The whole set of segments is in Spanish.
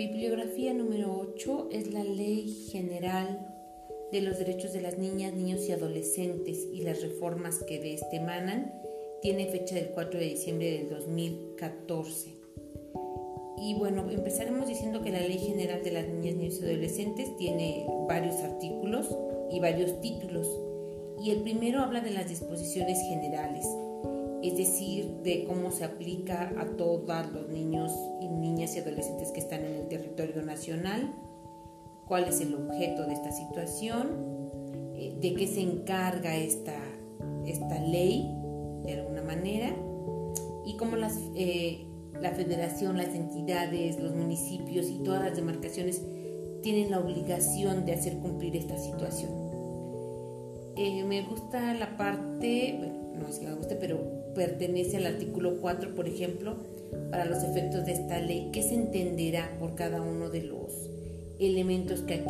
Bibliografía número 8 es la Ley General de los Derechos de las Niñas, Niños y Adolescentes y las reformas que de este emanan. Tiene fecha del 4 de diciembre del 2014. Y bueno, empezaremos diciendo que la Ley General de las Niñas, Niños y Adolescentes tiene varios artículos y varios títulos. Y el primero habla de las disposiciones generales, es decir, de cómo se aplica a todos los niños y niñas y adolescentes que están en el territorio nacional, cuál es el objeto de esta situación, eh, de qué se encarga esta, esta ley de alguna manera y cómo las, eh, la federación, las entidades, los municipios y todas las demarcaciones tienen la obligación de hacer cumplir esta situación. Eh, me gusta la parte, no es que me guste, pero pertenece al artículo 4, por ejemplo, para los efectos de esta ley, ¿qué se entenderá por cada uno de los elementos que aquí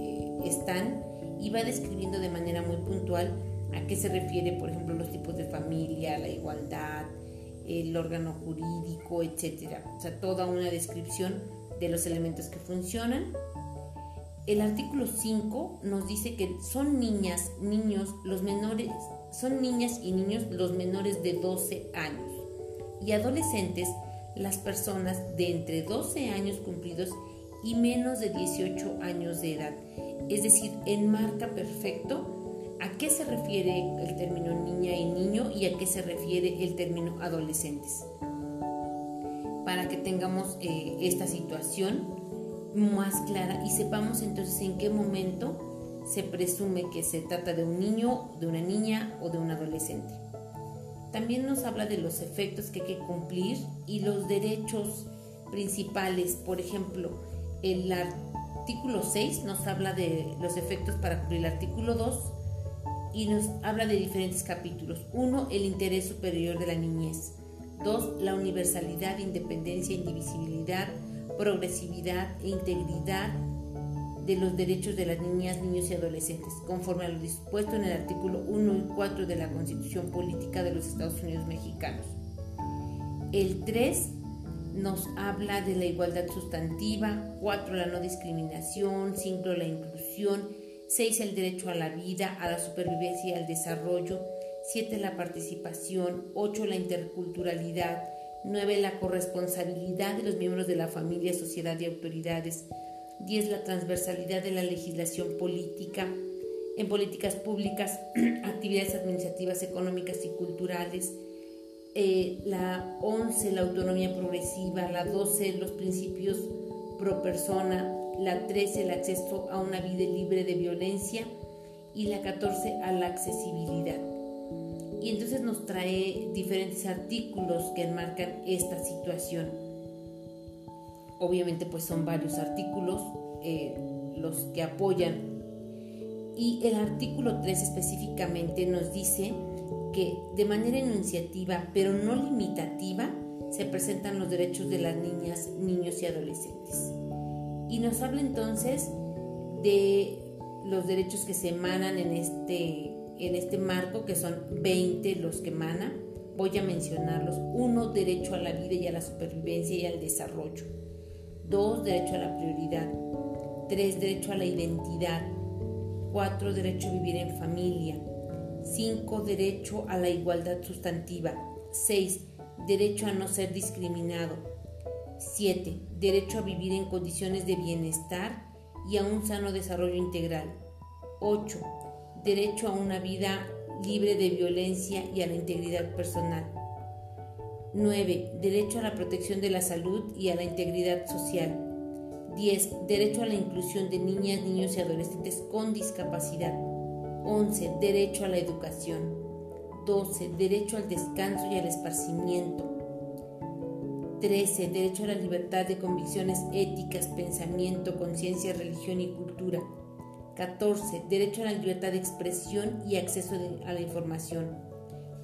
eh, están? Y va describiendo de manera muy puntual a qué se refiere, por ejemplo, los tipos de familia, la igualdad, el órgano jurídico, etcétera. O sea, toda una descripción de los elementos que funcionan. El artículo 5 nos dice que son niñas, niños, los menores, son niñas y niños los menores de 12 años y adolescentes las personas de entre 12 años cumplidos y menos de 18 años de edad. Es decir, enmarca perfecto a qué se refiere el término niña y niño y a qué se refiere el término adolescentes. Para que tengamos eh, esta situación más clara y sepamos entonces en qué momento se presume que se trata de un niño, de una niña o de un adolescente. También nos habla de los efectos que hay que cumplir y los derechos principales. Por ejemplo, el artículo 6 nos habla de los efectos para cumplir el artículo 2 y nos habla de diferentes capítulos. Uno, el interés superior de la niñez. Dos, la universalidad, independencia, indivisibilidad, progresividad e integridad de los derechos de las niñas, niños y adolescentes, conforme a lo dispuesto en el artículo 1 y 4 de la Constitución Política de los Estados Unidos Mexicanos. El 3 nos habla de la igualdad sustantiva, 4 la no discriminación, 5 la inclusión, 6 el derecho a la vida, a la supervivencia y al desarrollo, 7 la participación, 8 la interculturalidad, 9 la corresponsabilidad de los miembros de la familia, sociedad y autoridades, 10. La transversalidad de la legislación política en políticas públicas, actividades administrativas, económicas y culturales. Eh, la 11. La autonomía progresiva. La 12. Los principios pro persona. La 13. El acceso a una vida libre de violencia. Y la 14. A la accesibilidad. Y entonces nos trae diferentes artículos que enmarcan esta situación. Obviamente pues son varios artículos eh, los que apoyan. Y el artículo 3 específicamente nos dice que de manera enunciativa, pero no limitativa, se presentan los derechos de las niñas, niños y adolescentes. Y nos habla entonces de los derechos que se emanan en este, en este marco, que son 20 los que emanan. Voy a mencionarlos. Uno, derecho a la vida y a la supervivencia y al desarrollo. 2. Derecho a la prioridad. 3. Derecho a la identidad. 4. Derecho a vivir en familia. 5. Derecho a la igualdad sustantiva. 6. Derecho a no ser discriminado. 7. Derecho a vivir en condiciones de bienestar y a un sano desarrollo integral. 8. Derecho a una vida libre de violencia y a la integridad personal. 9. Derecho a la protección de la salud y a la integridad social. 10. Derecho a la inclusión de niñas, niños y adolescentes con discapacidad. 11. Derecho a la educación. 12. Derecho al descanso y al esparcimiento. 13. Derecho a la libertad de convicciones éticas, pensamiento, conciencia, religión y cultura. 14. Derecho a la libertad de expresión y acceso a la información.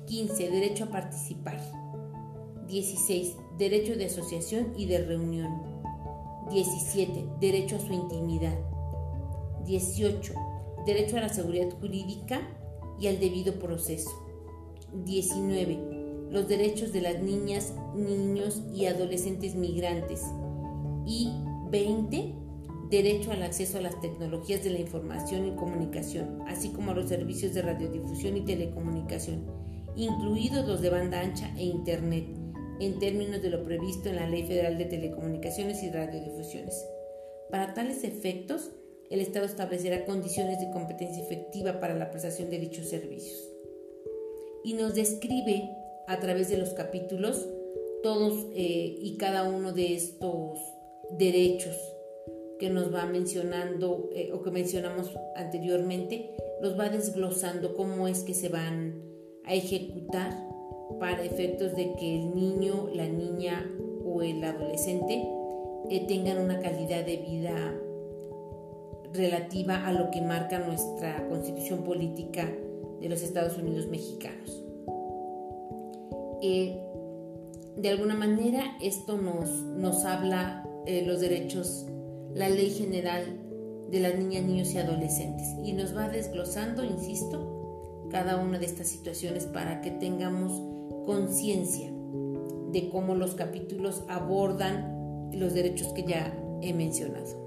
15. Derecho a participar. 16. Derecho de asociación y de reunión. 17. Derecho a su intimidad. 18. Derecho a la seguridad jurídica y al debido proceso. 19. Los derechos de las niñas, niños y adolescentes migrantes. Y 20, derecho al acceso a las tecnologías de la información y comunicación, así como a los servicios de radiodifusión y telecomunicación, incluidos los de banda ancha e Internet, en términos de lo previsto en la Ley Federal de Telecomunicaciones y Radiodifusiones. Para tales efectos, el Estado establecerá condiciones de competencia efectiva para la prestación de dichos servicios. Y nos describe a través de los capítulos todos eh, y cada uno de estos derechos que nos va mencionando eh, o que mencionamos anteriormente, los va desglosando cómo es que se van a ejecutar para efectos de que el niño, la niña o el adolescente eh, tengan una calidad de vida relativa a lo que marca nuestra constitución política de los Estados Unidos mexicanos. Eh, de alguna manera esto nos, nos habla eh, los derechos, la ley general de las niñas, niños y adolescentes y nos va desglosando, insisto, cada una de estas situaciones para que tengamos conciencia de cómo los capítulos abordan los derechos que ya he mencionado.